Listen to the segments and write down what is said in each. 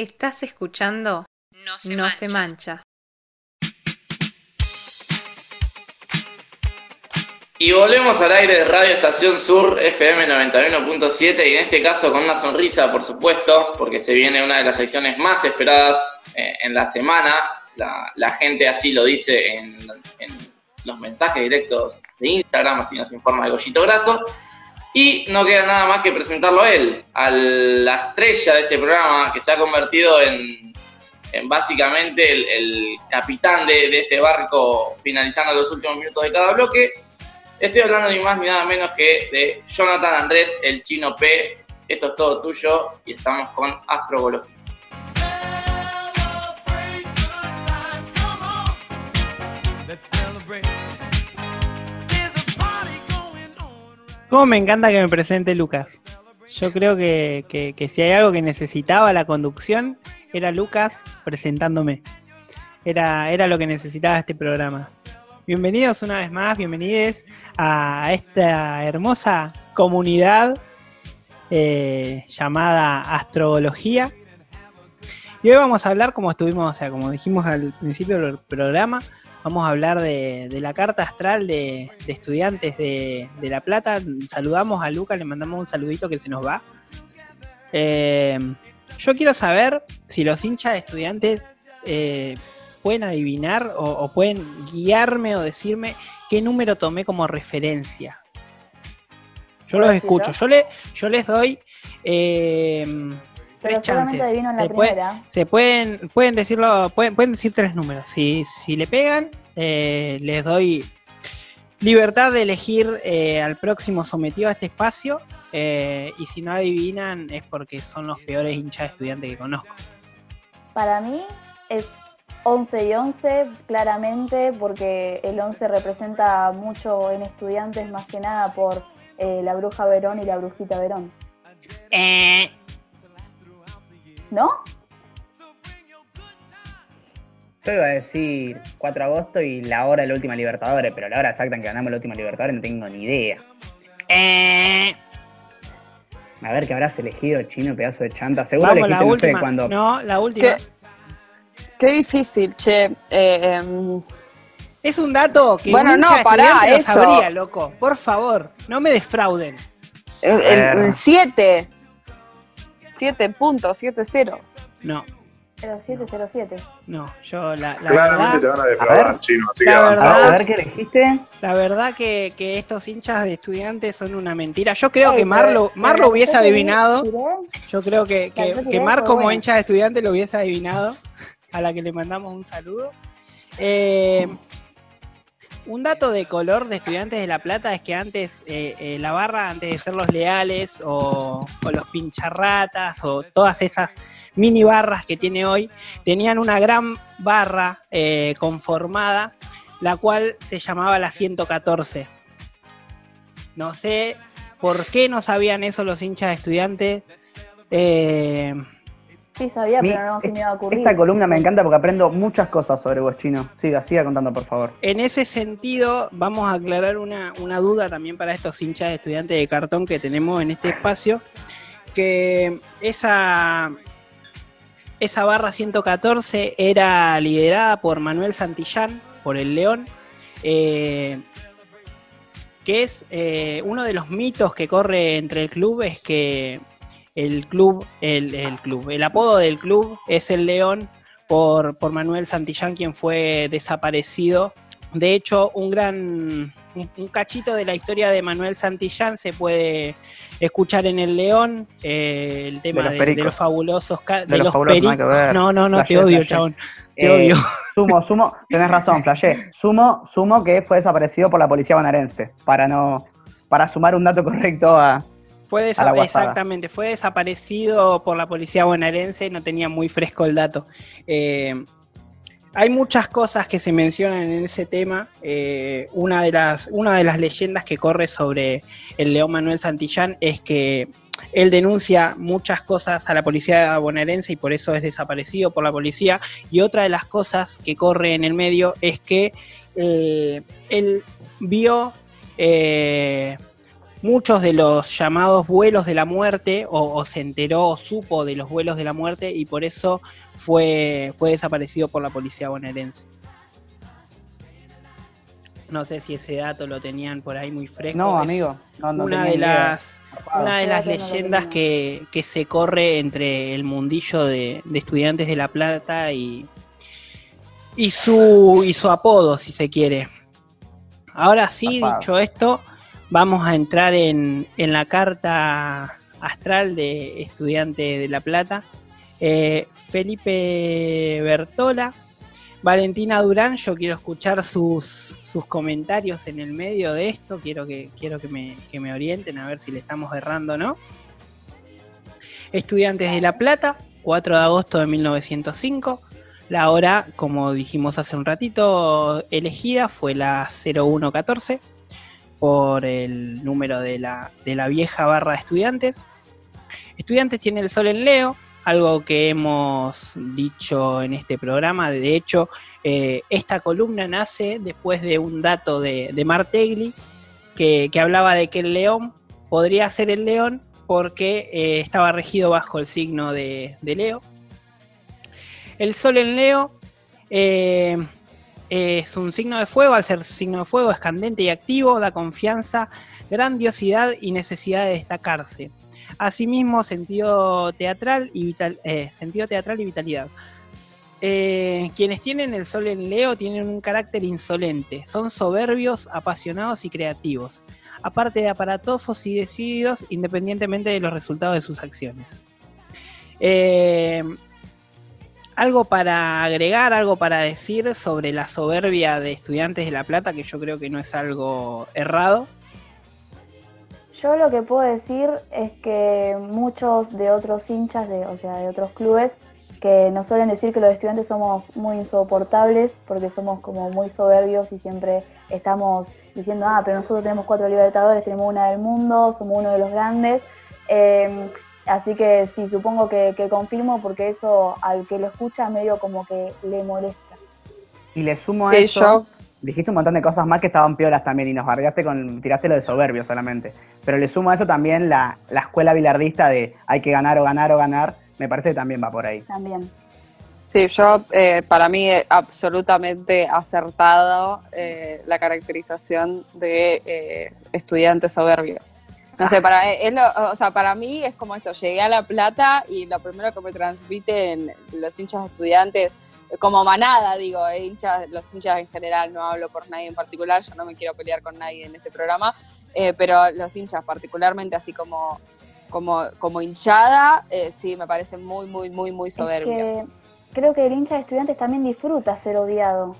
Estás escuchando No se No mancha. se mancha. Y volvemos al aire de Radio Estación Sur FM 91.7 y en este caso con una sonrisa, por supuesto, porque se viene una de las secciones más esperadas eh, en la semana. La, la gente así lo dice en, en los mensajes directos de Instagram, así nos informa el Goyito Graso. Y no queda nada más que presentarlo a él, a la estrella de este programa que se ha convertido en, en básicamente el, capitán de, de este barco finalizando los últimos minutos de cada bloque. Estoy hablando ni más ni nada menos que de Jonathan Andrés, el chino P. Esto es todo tuyo y estamos con Astrología. ¿Cómo me encanta que me presente Lucas? Yo creo que, que- si hay algo que necesitaba la conducción, era Lucas presentándome. Era, era lo que necesitaba este programa. Bienvenidos una vez más, bienvenidos a esta hermosa comunidad eh, llamada Astrología. Y hoy vamos a hablar, como estuvimos, o sea, como dijimos al principio del programa, Vamos a hablar de, de la carta astral de, de estudiantes de, de La Plata. Saludamos a Luca, le mandamos un saludito que se nos va. Eh, yo quiero saber si los hinchas de estudiantes eh, pueden adivinar o, o pueden guiarme o decirme qué número tomé como referencia. Yo ¿Puedo los escucho. yo? Yo, le, yo les doy eh, Pero tres solamente chances. adivino en la Se puede- primera. se pueden, pueden decirlo, pueden, pueden decir tres números. Si, si le pegan, eh, les doy libertad de elegir eh, al próximo sometido a este espacio. eh, y si no adivinan, es porque son los peores hinchas de estudiantes que conozco. Para mí es 11 y 11, claramente, porque el 11 representa mucho en estudiantes, más que nada por la bruja Verón y la brujita Verón. Eh, ¿No? Yo iba a decir 4 de agosto y la hora de la última Libertadores, pero la hora exacta en que ganamos la última Libertadores no tengo ni idea. eh, A ver qué habrás elegido, chino, pedazo de chanta. Seguro vamos, la elegiste, no sé, última. cuando. No, la última. ¿Qué? Qué difícil, che. Eh, em, Es un dato que Bueno, no, pará, eso. sabría, loco. Por favor, no me defrauden. el 7. 7 puntos, 7-0. No, 0707. no, yo la, la Claramente verdad- te van a A defraudar, ver. chino, así La que avanza. a ver qué elegiste. La verdad que, que estos hinchas de estudiantes son una mentira. Yo creo que pero- Marlo, pero Marlo hubiese adivinado. Yo creo que, que, Mar como buena. hincha de estudiante lo hubiese adivinado. A la que le mandamos un saludo. Eh, un dato de color de estudiantes de La Plata es que antes eh, eh, la barra, antes de ser los leales o, los pincharratas o todas esas mini barras que tiene hoy, tenían una gran barra eh, conformada, la cual se llamaba la 114. No sé por qué no sabían eso los hinchas de estudiantes. Sí, sabía, Mi- pero no se me iba a ocurrir. Esta columna me encanta porque aprendo muchas cosas sobre vos, chino. Siga, siga contando, por favor. En ese sentido, vamos a aclarar una, una duda también para estos hinchas de estudiantes de cartón que tenemos en este espacio, que esa, esa barra 114 era liderada por Manuel Santillán, por el León, eh, que es eh, uno de los mitos que corre entre el club, es que el club, el, el club, el apodo del club es el León por, por Manuel Santillán, quien fue desaparecido. De hecho, un gran, un, un cachito de la historia de Manuel Santillán se puede escuchar en El León, eh, el tema De los de, de pericos. los fabulosos, ca- de, De los los, fabulosos, nada que pericos. ver. No, no, no, te odio, flashé. chabón. Te Eh, odio. Sumo, sumo, tenés razón, flashé. Sumo, sumo que fue desaparecido por la policía bonaerense. Para no. Para sumar un dato correcto a. Fue a la exactamente, fue desaparecido por la policía bonaerense, no tenía muy fresco el dato. Eh, hay muchas cosas que se mencionan en ese tema. eh, una, de las, una de las leyendas que corre sobre el León Manuel Santillán es que él denuncia muchas cosas a la policía bonaerense y por eso es desaparecido por la policía. Y otra de las cosas que corre en el medio es que eh, él vio eh, muchos de los llamados vuelos de la muerte, o, o se enteró o supo de los vuelos de la muerte, y por eso fue, fue desaparecido por la policía bonaerense. No sé si ese dato lo tenían por ahí muy fresco. No, Es amigo. No, no una de las una de las leyendas que, que se corre entre el mundillo de, de estudiantes de La Plata y, y su y su apodo, si se quiere. Ahora sí, dicho esto, vamos a entrar en, en la carta astral de estudiante de La Plata. Eh, Felipe Bertola, Valentina Durán, yo quiero escuchar sus, sus comentarios en el medio de esto, quiero que, quiero que me, que me orienten a ver si le estamos errando o no. Estudiantes de La Plata, 4 de agosto de 1905. La hora, como dijimos hace un ratito, elegida fue la 0114 por el número de la, de la vieja barra de estudiantes. Estudiantes tiene el sol en Leo, algo que hemos dicho en este programa. De hecho, eh, esta columna nace después de un dato de, de Martegli que, que hablaba de que el león podría ser el león porque eh, estaba regido bajo el signo de, de Leo. El sol en Leo eh, es un signo de fuego, al ser signo de fuego es candente y activo, da confianza, grandiosidad y necesidad de destacarse. Asimismo, sentido teatral y, eh, sentido teatral y vitalidad. Eh, quienes tienen el sol en Leo tienen un carácter insolente, son soberbios, apasionados y creativos, aparte de aparatosos y decididos independientemente de los resultados de sus acciones. Eh, algo para agregar, algo para decir sobre la soberbia de estudiantes de La Plata, que yo creo que no es algo errado. Yo lo que puedo decir es que muchos de otros hinchas, de, o sea, de otros clubes, que nos suelen decir que los estudiantes somos muy insoportables porque somos como muy soberbios y siempre estamos diciendo, ah, pero nosotros tenemos cuatro libertadores, tenemos una del mundo, somos uno de los grandes. Eh, así que sí, supongo que, que confirmo porque eso al que lo escucha medio como que le molesta. Y le sumo a Sí, eso. yo- Dijiste un montón de cosas más que estaban piolas también y nos bardeaste con. tiraste lo de soberbio solamente. Pero le sumo a eso también la, la escuela bilardista de hay que ganar o ganar o ganar. Me parece que también va por ahí. También. Sí, yo, eh, para mí, eh, absolutamente acertado eh, la caracterización de eh, estudiante soberbio. No sé, para, es lo- o sea, para mí es como esto, llegué a La Plata y lo primero que me transmiten los hinchas estudiantes, como manada, digo, eh, hinchas, los hinchas en general, no hablo por nadie en particular, yo no me quiero pelear con nadie en este programa, eh, pero los hinchas particularmente así como, como, como hinchada, eh, sí, me parece muy, muy, muy, muy Es soberbio. que creo que el hincha de estudiantes también disfruta ser odiado.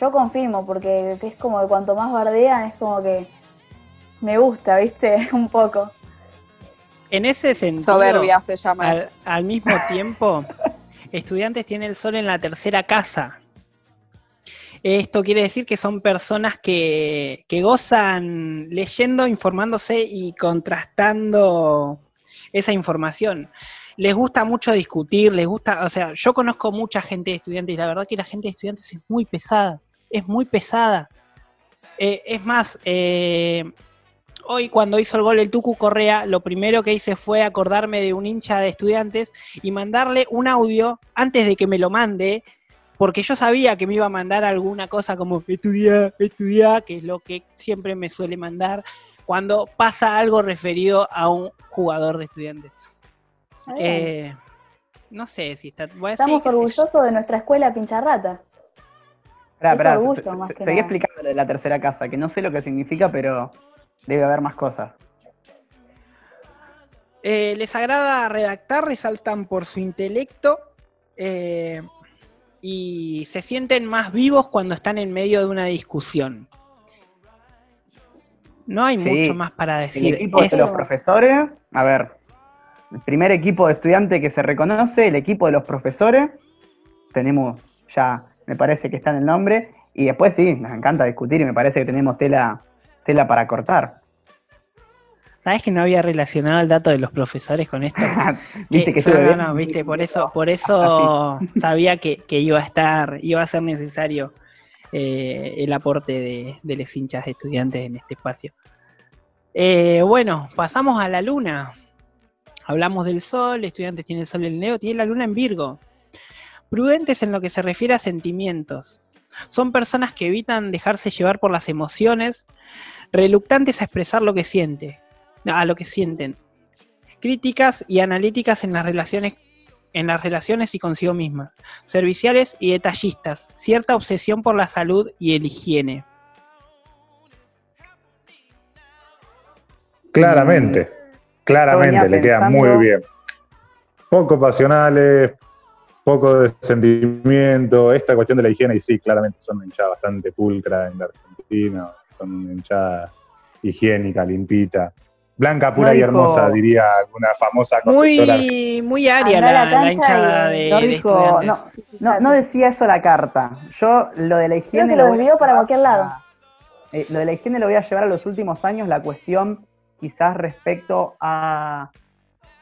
Yo confirmo, porque es como que cuanto más bardean, es como que me gusta, ¿viste? Un poco. En ese sentido, Soberbia se llama eso. al, al mismo tiempo, estudiantes tienen el sol en la tercera casa. Esto quiere decir que son personas que, que gozan leyendo, informándose y contrastando esa información. Les gusta mucho discutir, les gusta, o sea, yo conozco mucha gente de estudiantes y la verdad que la gente de estudiantes es muy pesada, es muy pesada. Eh, es más, eh, hoy cuando hizo el gol el Tucu Correa, lo primero que hice fue acordarme de un hincha de estudiantes y mandarle un audio antes de que me lo mande, porque yo sabía que me iba a mandar alguna cosa como estudiar, estudiar, que es lo que siempre me suele mandar cuando pasa algo referido a un jugador de estudiantes. Eh, no sé si está... voy a Estamos decir, orgullosos de nuestra escuela Pincharrata. Es esperá, orgullo, se- más se- que seguí nada. explicando lo de la tercera casa, que no sé lo que significa, pero debe haber más cosas. Eh, les agrada redactar, resaltan por su intelecto eh, y se sienten más vivos cuando están en medio de una discusión. No hay Sí. mucho más para El decir. equipo Es- de los profesores, a ver, el primer equipo de estudiantes que se reconoce, el equipo de los profesores, tenemos ya, me parece que está en el nombre, y después sí, nos encanta discutir y me parece que tenemos tela, tela para cortar. ¿Sabes que no había relacionado el dato de los profesores con esto? Viste que no, no, viste, por eso, por eso sabía que, que iba a estar, iba a ser necesario eh, el aporte de, de los hinchas de estudiantes en este espacio. Eh, bueno, pasamos a la luna. Hablamos del sol, estudiantes tiene el sol en Leo, tiene la luna en Virgo. Prudentes en lo que se refiere a sentimientos. Son personas que evitan dejarse llevar por las emociones, reluctantes a expresar lo que siente, a lo que sienten. Críticas y analíticas en las relaciones en las relaciones y consigo misma, serviciales y detallistas, cierta obsesión por la salud y el higiene. Claramente, claramente, le queda muy bien. Poco pasionales, poco de sentimiento, esta cuestión de la higiene, y sí, claramente son una hinchada bastante pulcra en la Argentina, son una hinchada higiénica, limpita. Blanca, pura y hermosa, diría alguna famosa Muy, muy aria la, la, hinchada de, no, dijo, no, no, decía eso la carta. Yo lo de la higiene. lo, lo para cualquier lado. Eh, lo de la higiene lo voy a llevar a los últimos años, la cuestión quizás respecto a,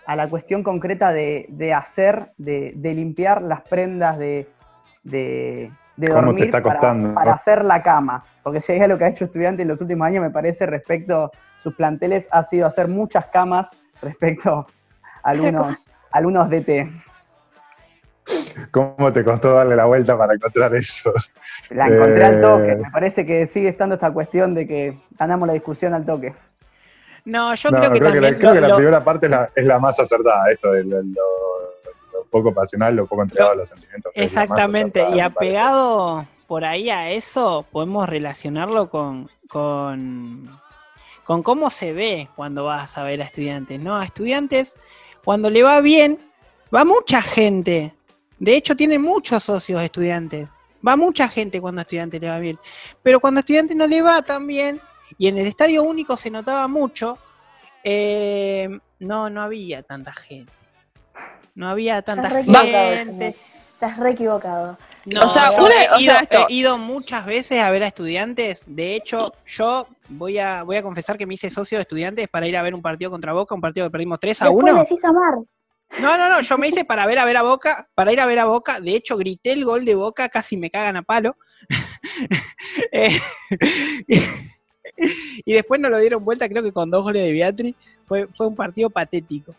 a la cuestión concreta de, de hacer, de, de, limpiar las prendas de, de, dormir para, hacer la cama. Porque si hay algo que ha hecho estudiante en los últimos años, me parece, respecto sus planteles ha sido hacer muchas camas respecto a algunos, algunos DT. ¿Cómo te costó darle la vuelta para encontrar eso? La encontré al toque. Eh, Me parece que sigue estando esta cuestión de que ganamos la discusión al toque. No, yo creo que creo también. Que la, creo que la primera parte es la, más acertada, esto de lo, poco pasional, lo poco entregado a los sentimientos. Exactamente, y apegado por ahí a eso, podemos relacionarlo con, con con cómo se ve cuando vas a ver a estudiantes, ¿no? A estudiantes, cuando le va bien, va mucha gente. De hecho, tiene muchos socios estudiantes. Va mucha gente cuando a estudiante le va bien. Pero cuando a estudiante no le va tan bien, y en el estadio único se notaba mucho, eh, no, no había tanta gente. No había tanta gente. Estás re equivocado. No, o sea, he, ido, muchas veces a ver a estudiantes. De hecho, yo voy a, voy a confesar que me hice socio de estudiantes para ir a ver un partido contra Boca, un partido que perdimos 3 a 1. decís amar. No, no, no, yo me hice para ver a ver a Boca, para ir a ver a Boca. De hecho, grité el gol de Boca, casi me cagan a palo. Eh, y después nos lo dieron vuelta, creo que con dos goles de Beatriz. Fue, fue un partido patético.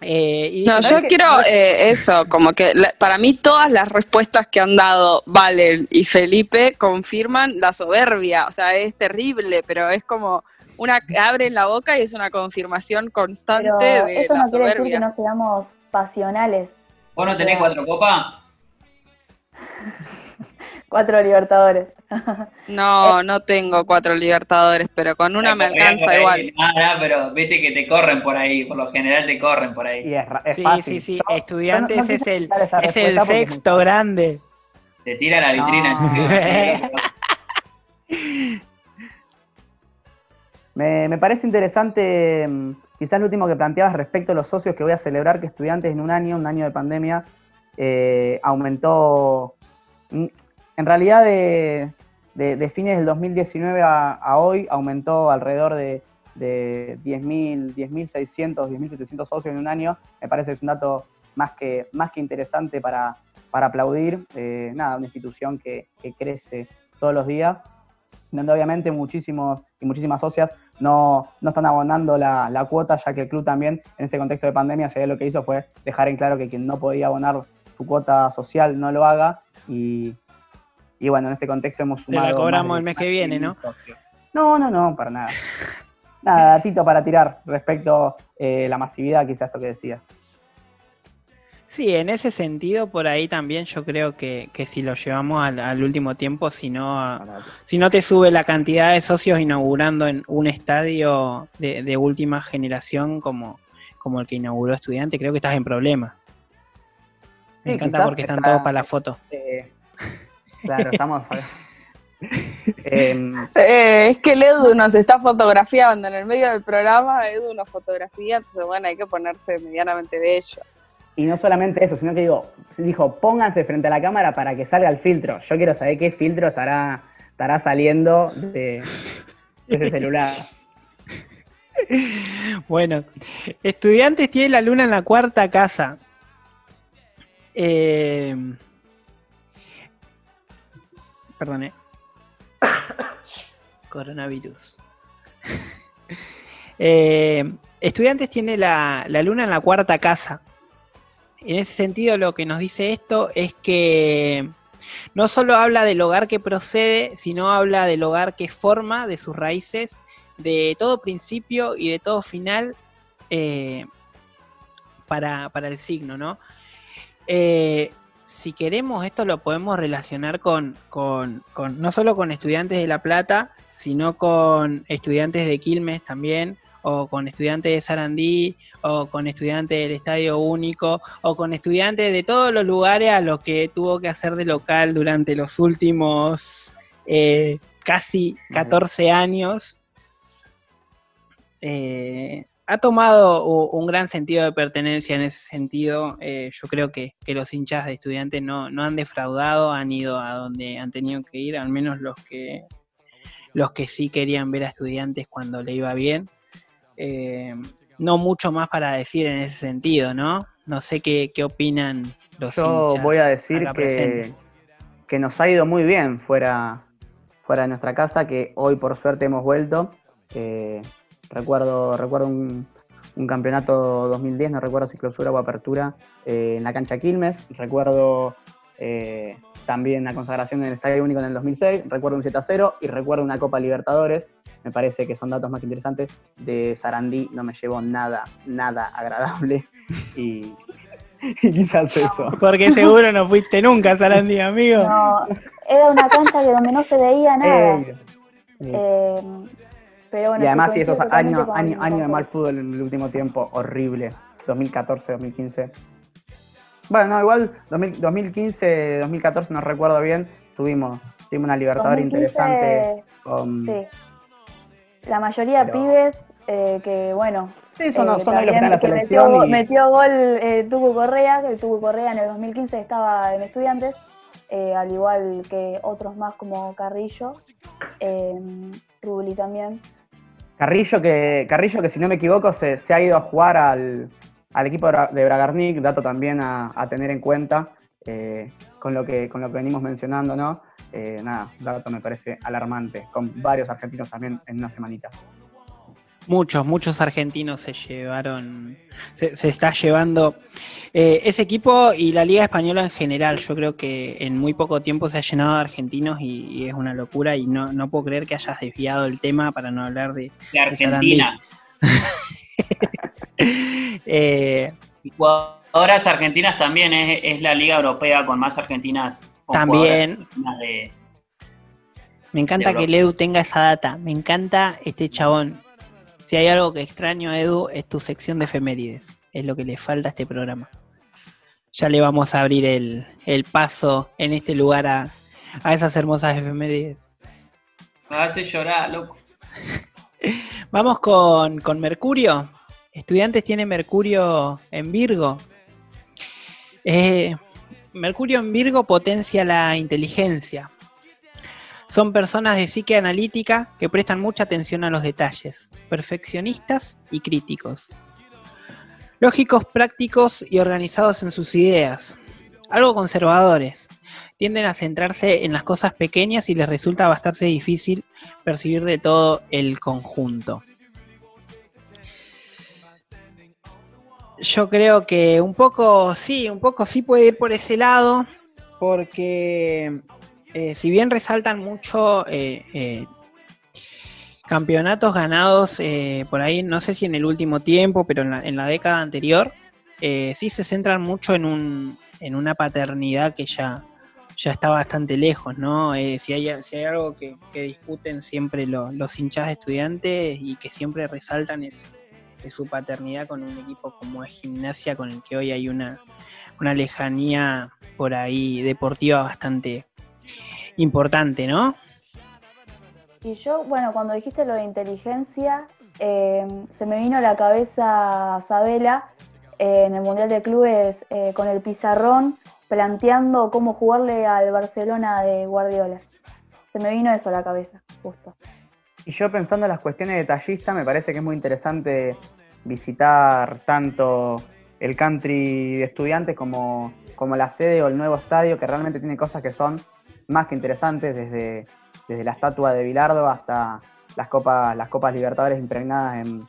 Eh, no, yo quiero eh, eso, como que para mí todas las respuestas que han dado Valen y Felipe confirman la soberbia, o sea, es terrible, pero es como una abren la boca y es una confirmación constante de eso no quiere decir que no seamos pasionales. ¿Vos no tenés cuatro copas? Cuatro libertadores. no, no tengo cuatro libertadores, pero con una me alcanza igual. Ah, pero viste que te corren por ahí, por lo general te corren por ahí. sí, sí, sí, estudiantes es el, es el sexto grande. Te tira la vitrina. me, me parece interesante, mm, quizás lo último que planteabas respecto a los socios que voy a celebrar, que estudiantes en un año, un año de pandemia, eh, aumentó mm, en realidad, de, fines del 2019 a, hoy aumentó alrededor de, de 10.000, 10.600, 10.700 socios en un año. Me parece que es un dato más que, más que interesante para, aplaudir. Eh, nada, una institución que, crece todos los días, donde obviamente muchísimos y muchísimas socias no, están abonando la, la, cuota, ya que el club también, en este contexto de pandemia, se ve lo que hizo fue dejar en claro que quien no podía abonar su cuota social no lo haga y, y bueno, en este contexto hemos sumado. La cobramos el mes que viene, ¿no? No, no, no, para nada. Nada, datito para tirar respecto a eh, la masividad, quizás esto que decía. Sí, en ese sentido, por ahí también yo creo que, si lo llevamos al, último tiempo, si no, si no te sube la cantidad de socios inaugurando en un estadio de, última generación como, como el que inauguró Estudiante, creo que estás en problema. Me encanta porque están todos para la foto. Eh, Claro, estamos. Em, eh, es que el Edu nos está fotografiando en el medio del programa, Edu nos fotografía, entonces bueno, hay que ponerse medianamente bello. Y no solamente eso, sino que digo, dijo, pónganse frente a la cámara para que salga el filtro. Yo quiero saber qué filtro estará, estará saliendo de, ese celular. Bueno, estudiantes tienen la luna en la cuarta casa. Eh, Perdone. Coronavirus. Eh, estudiantes tiene la, la luna en la cuarta casa. En ese sentido, lo que nos dice esto es que no solo habla del hogar que procede, sino habla del hogar que forma, de sus raíces, de todo principio y de todo final eh, para, el signo, ¿no? Eh, si queremos, esto lo podemos relacionar con, con, no solo con estudiantes de La Plata, sino con estudiantes de Quilmes también, o con estudiantes de Sarandí, o con estudiantes del Estadio Único, o con estudiantes de todos los lugares a los que tuvo que hacer de local durante los últimos eh, casi 14 años. Eh, ha tomado un gran sentido de pertenencia en ese sentido. Eh, yo creo que, los hinchas de estudiantes no, han defraudado, han ido a donde han tenido que ir, al menos los que, los que sí querían ver a estudiantes cuando le iba bien. Eh, no mucho más para decir en ese sentido, ¿no? No sé qué, opinan los Yo voy a decir que, que, nos ha ido muy bien fuera, fuera de nuestra casa, que hoy por suerte hemos vuelto. Recuerdo, recuerdo un, campeonato 2010, no recuerdo si clausura o apertura, eh, en la cancha Quilmes. Recuerdo eh, también la consagración en el Estadio Único en el 2006. Recuerdo un 7 0 y recuerdo una Copa Libertadores. Me parece que son datos más interesantes. De Sarandí no me llevó nada, nada agradable. Y, quizás eso. Porque seguro no fuiste nunca Sarandí, amigo. No, era una cancha que donde no se veía nada. Eh, y además, sí, esos años año, de mal fútbol en el último tiempo, horrible. 2014, 2015. Bueno, no, igual 2015, 2014, no recuerdo bien, tuvimos, tuvimos una Libertadores interesante con... Sí. La mayoría de pibes eh, que, bueno... Sí, son, eh, son los que están en la selección. Metió, metió gol eh, Tucu Correa, que Tucu Correa en el 2015 estaba en Estudiantes, eh, al igual que otros más como Carrillo, Rubli también. Carrillo que, Carrillo que si no me equivoco se, ha ido a jugar al, equipo de Bragarnik, dato también a, tener en cuenta eh, con, lo que, con lo que venimos mencionando, ¿no? Eh, nada, dato me parece alarmante, con varios argentinos también en una semanita. Muchos, muchos argentinos se llevaron, se, está llevando eh, ese equipo y la Liga Española en general. Yo creo que en muy poco tiempo se ha llenado de argentinos y, es una locura y no, no, puedo creer que hayas desviado el tema para no hablar de, de Argentina. eh, jugadoras argentinas también es, la Liga Europea con más argentinas. también. me encanta que Edu tenga esa data. Me encanta este chabón si hay algo que extraño, Edu, es tu sección de efemérides. Es lo que le falta a este programa. Ya le vamos a abrir el, paso en este lugar a, esas hermosas efemérides. Me hace llorar, loco. Vamos con, con Mercurio. Estudiantes tiene Mercurio en Virgo. Eh, Mercurio en Virgo potencia la inteligencia, son personas de psique analítica que prestan mucha atención a los detalles, perfeccionistas y críticos. Lógicos, prácticos y organizados en sus ideas. Algo conservadores. Tienden a centrarse en las cosas pequeñas y les resulta bastante difícil percibir de todo el conjunto. Yo creo que un poco sí, un poco sí puede ir por ese lado, porque eh, si bien resaltan mucho eh, eh, campeonatos ganados por ahí, no sé si en el último tiempo, pero en la, década anterior, sí se centran mucho en, un, en una paternidad que ya, ya está bastante lejos, ¿no? si, hay, si hay algo que, discuten siempre los hinchas de estudiantes y que siempre resaltan es, su paternidad con un equipo como es Gimnasia, con el que hoy hay una, una lejanía por ahí deportiva bastante, importante, ¿no? Y yo, bueno, cuando dijiste lo de inteligencia, eh, se me vino a la cabeza Sabela eh, en el Mundial de Clubes eh, con el pizarrón planteando cómo jugarle al Barcelona de Guardiola. Se me vino eso a la cabeza, justo. Y yo pensando en las cuestiones detallistas, me parece que es muy interesante visitar tanto el country de estudiantes como, como la sede o el nuevo estadio, que realmente tiene cosas que son más que interesantes, desde, desde la estatua de Bilardo hasta las copas, las copas Libertadores impregnadas en,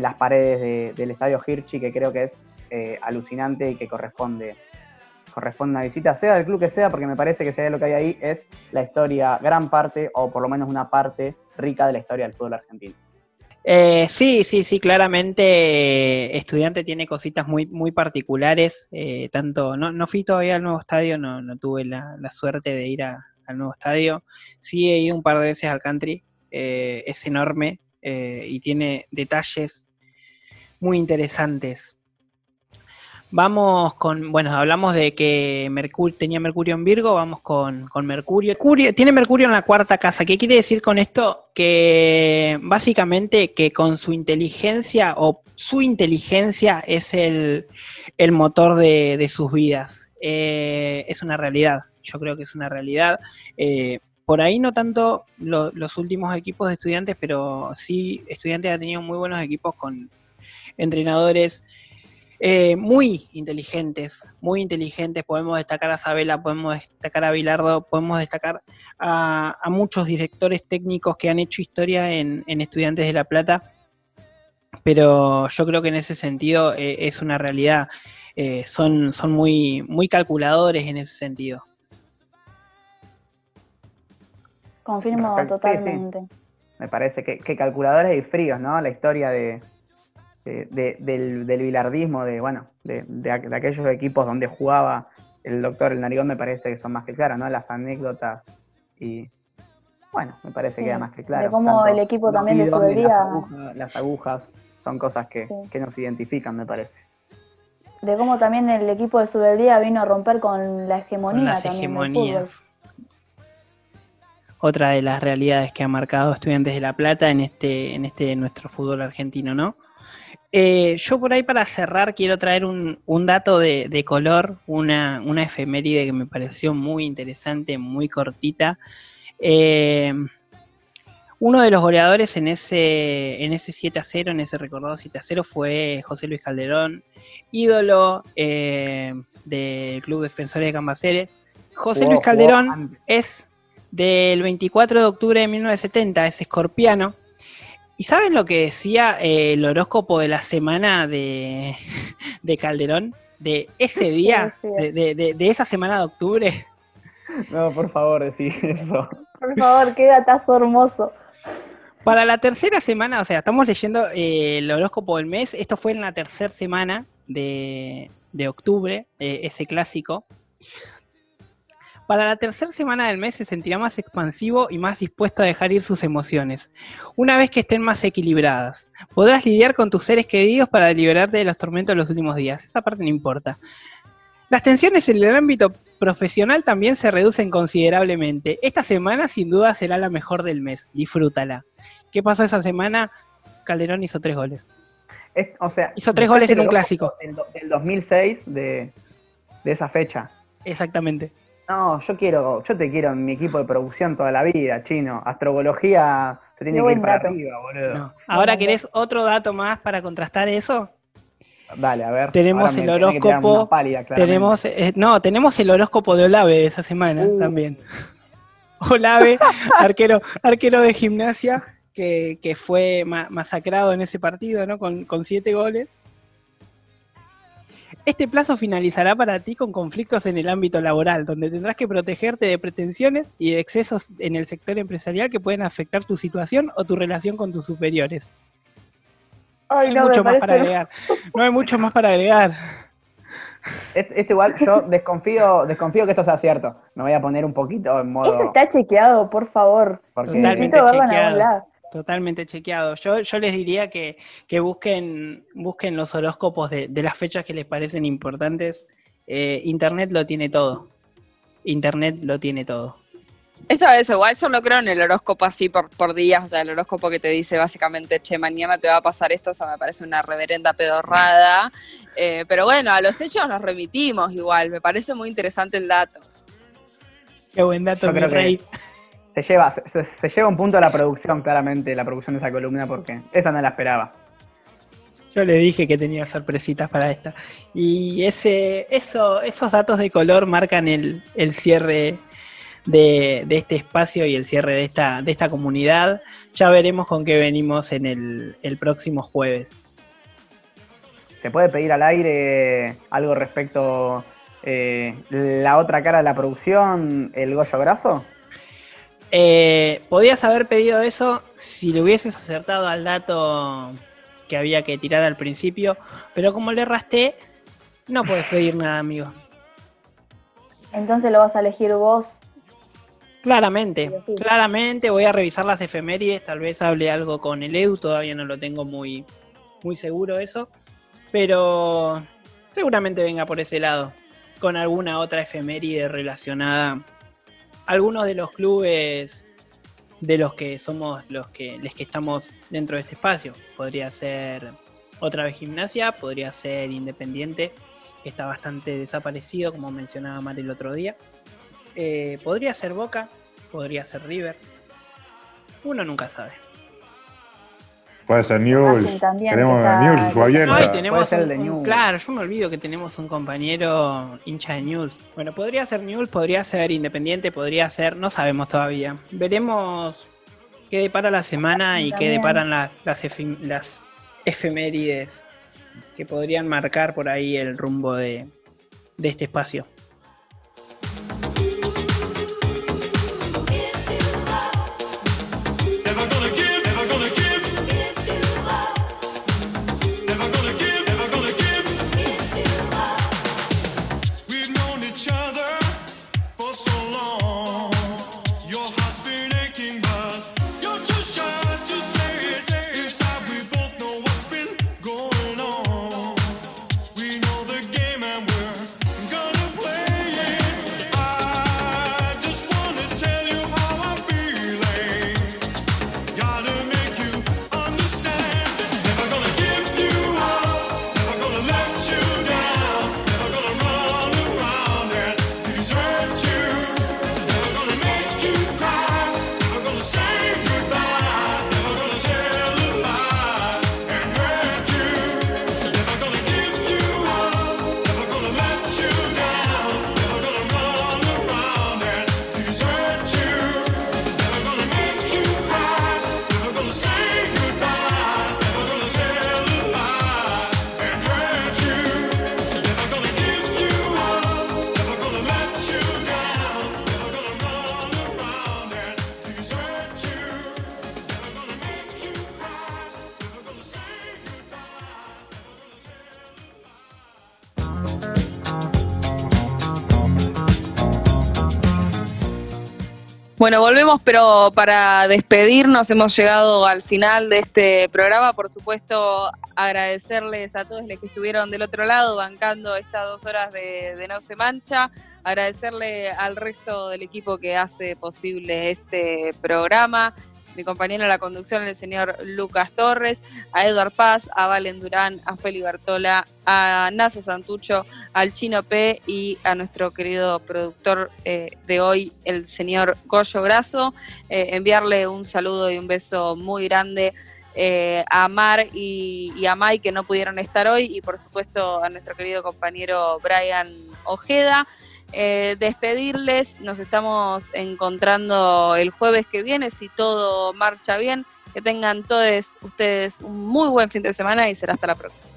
las paredes del estadio Hirschi, que creo que es eh, alucinante y que corresponde, corresponde una visita, sea del club que sea, porque me parece que sea lo que hay ahí es la historia, gran parte, o por lo menos una parte rica de la historia del fútbol argentino. Eh, sí, sí, sí, claramente eh, Estudiante tiene cositas muy, muy particulares. Eh, tanto, no, no fui todavía al nuevo estadio, no, no tuve la, suerte de ir al nuevo estadio. Sí he ido un par de veces al country, es enorme y tiene detalles muy interesantes. Vamos con, bueno, hablamos de que Mercurio, tenía Mercurio en Virgo, vamos con, Mercurio. Tiene Mercurio en la cuarta casa. ¿Qué quiere decir con esto? Que básicamente que con su inteligencia o su inteligencia es el, motor de, sus vidas. Eh, es una realidad, yo creo que es una realidad. Eh, por ahí no tanto los últimos equipos de estudiantes, pero sí estudiantes ha tenido muy buenos equipos con entrenadores eh, muy inteligentes, muy inteligentes. Podemos destacar a Sabela, podemos destacar a Bilardo, podemos destacar a, muchos directores técnicos que han hecho historia en, Estudiantes de La Plata. Pero yo creo que en ese sentido eh, es una realidad. Eh, son, son muy, muy calculadores en ese sentido. Confirmo totalmente. Me parece que, que calculadores y fríos, ¿no? La historia de, del, del bilardismo, de, bueno, de, aquellos equipos donde jugaba el doctor El Narigón, me parece que son más que claras, ¿no? Las anécdotas y, bueno, me parece que queda más que claro. De cómo el equipo también de su Las, las agujas, son cosas que, nos identifican, me parece. De cómo también el equipo de Subeldía vino a romper con la hegemonía. Con las hegemonías. Otra de las realidades que ha marcado Estudiantes de La Plata en este, en este nuestro fútbol argentino, ¿no? Eh, yo por ahí para cerrar quiero traer un, dato de, color, una, efeméride que me pareció muy interesante, muy cortita. Eh, uno de los goleadores en ese, en ese 7 a 0, en ese recordado 7 a 0, fue José Luis Calderón, ídolo eh, del Club Defensores de Cambaceres. José Luis Calderón es del 24 de octubre de 1970, es escorpiano. ¿Y saben lo que decía eh, el horóscopo de la semana de, Calderón? De ese día, de, esa semana de octubre. No, por favor, decí eso. Por favor, qué datazo hermoso. Para la tercera semana, o sea, estamos leyendo eh, el horóscopo del mes. Esto fue en la tercera semana de, octubre, eh, ese clásico. Para la tercera semana del mes se sentirá más expansivo y más dispuesto a dejar ir sus emociones, una vez que estén más equilibradas. Podrás lidiar con tus seres queridos para liberarte de los tormentos de los últimos días, esa parte no importa. Las tensiones en el ámbito profesional también se reducen considerablemente. Esta semana sin duda será la mejor del mes, disfrútala. ¿Qué pasó esa semana? Calderón hizo tres goles. o sea, hizo tres goles en un clásico. Del, 2006 de, de esa fecha. Exactamente. No, yo quiero, yo te quiero en mi equipo de producción toda la vida, chino. Astrología se tiene que ir para arriba, boludo. Ahora querés otro dato más para contrastar eso. Dale, a ver. Tenemos el horóscopo. tenemos, eh, no, tenemos el horóscopo de Olave de esa semana uh. también. Olave, arquero, arquero de gimnasia, que, que fue masacrado en ese partido, ¿no? Con, con siete goles. Este plazo finalizará para ti con conflictos en el ámbito laboral, donde tendrás que protegerte de pretensiones y de excesos en el sector empresarial que pueden afectar tu situación o tu relación con tus superiores. no hay mucho más para agregar. No hay mucho más para agregar. Este, igual, yo desconfío, desconfío que esto sea cierto. Me voy a poner un poquito en modo. Eso está chequeado, por favor. Totalmente chequeado. Totalmente chequeado. Yo, yo les diría que, busquen, busquen los horóscopos de, las fechas que les parecen importantes. Eh, Internet lo tiene todo. Internet lo tiene todo. Esta vez igual yo no creo en el horóscopo así por, por días, o sea, el horóscopo que te dice básicamente, che, mañana te va a pasar esto, o sea, me parece una reverenda pedorrada. Eh, pero bueno, a los hechos nos remitimos igual, me parece muy interesante el dato. Qué buen dato, mi rey se lleva, se, lleva un punto a la producción, claramente, la producción de esa columna, porque esa no la esperaba. Yo le dije que tenía sorpresitas para esta. Y ese, eso, esos datos de color marcan el, cierre de, este espacio y el cierre de esta, de esta comunidad. Ya veremos con qué venimos en el, próximo jueves. ¿Se puede pedir al aire algo respecto eh, la otra cara de la producción, el Goyo Graso? Eh, podías haber pedido eso si le hubieses acertado al dato que había que tirar al principio, pero como le rasté, no puedes pedir nada, amigo. Entonces lo vas a elegir vos. Claramente, claramente voy a revisar las efemérides, tal vez hable algo con el Edu, todavía no lo tengo muy, muy seguro eso, pero seguramente venga por ese lado, con alguna otra efeméride relacionada. Algunos de los clubes de los que somos los que, los que estamos dentro de este espacio. Podría ser otra vez gimnasia, podría ser independiente, que está bastante desaparecido, como mencionaba Mar el otro día. Eh, podría ser Boca, podría ser River. Uno nunca sabe. Puede ser News. Tenemos News o tenemos Claro, yo me olvido que tenemos un compañero hincha de News. Bueno, podría ser News, podría ser Independiente, podría ser, no sabemos todavía. Veremos qué depara la semana y qué deparan las, las, las efemérides que podrían marcar por ahí el rumbo de, de este espacio. Bueno, volvemos, pero para despedirnos hemos llegado al final de este programa. Por supuesto, agradecerles a todos los que estuvieron del otro lado bancando estas dos horas de, No Se Mancha. Agradecerle al resto del equipo que hace posible este programa mi compañero en la conducción, el señor Lucas Torres, a Eduard Paz, a Valen Durán, a Feli Bertola, a Nasa Santucho, al Chino P y a nuestro querido productor eh, de hoy, el señor Goyo Graso. Eh, enviarle un saludo y un beso muy grande. Eh, a Mar y, y, a Mai que no pudieron estar hoy y por supuesto a nuestro querido compañero Brian Ojeda. Eh, despedirles. Nos estamos encontrando el jueves que viene, si todo marcha bien. Que tengan todos ustedes un muy buen fin de semana y será hasta la próxima.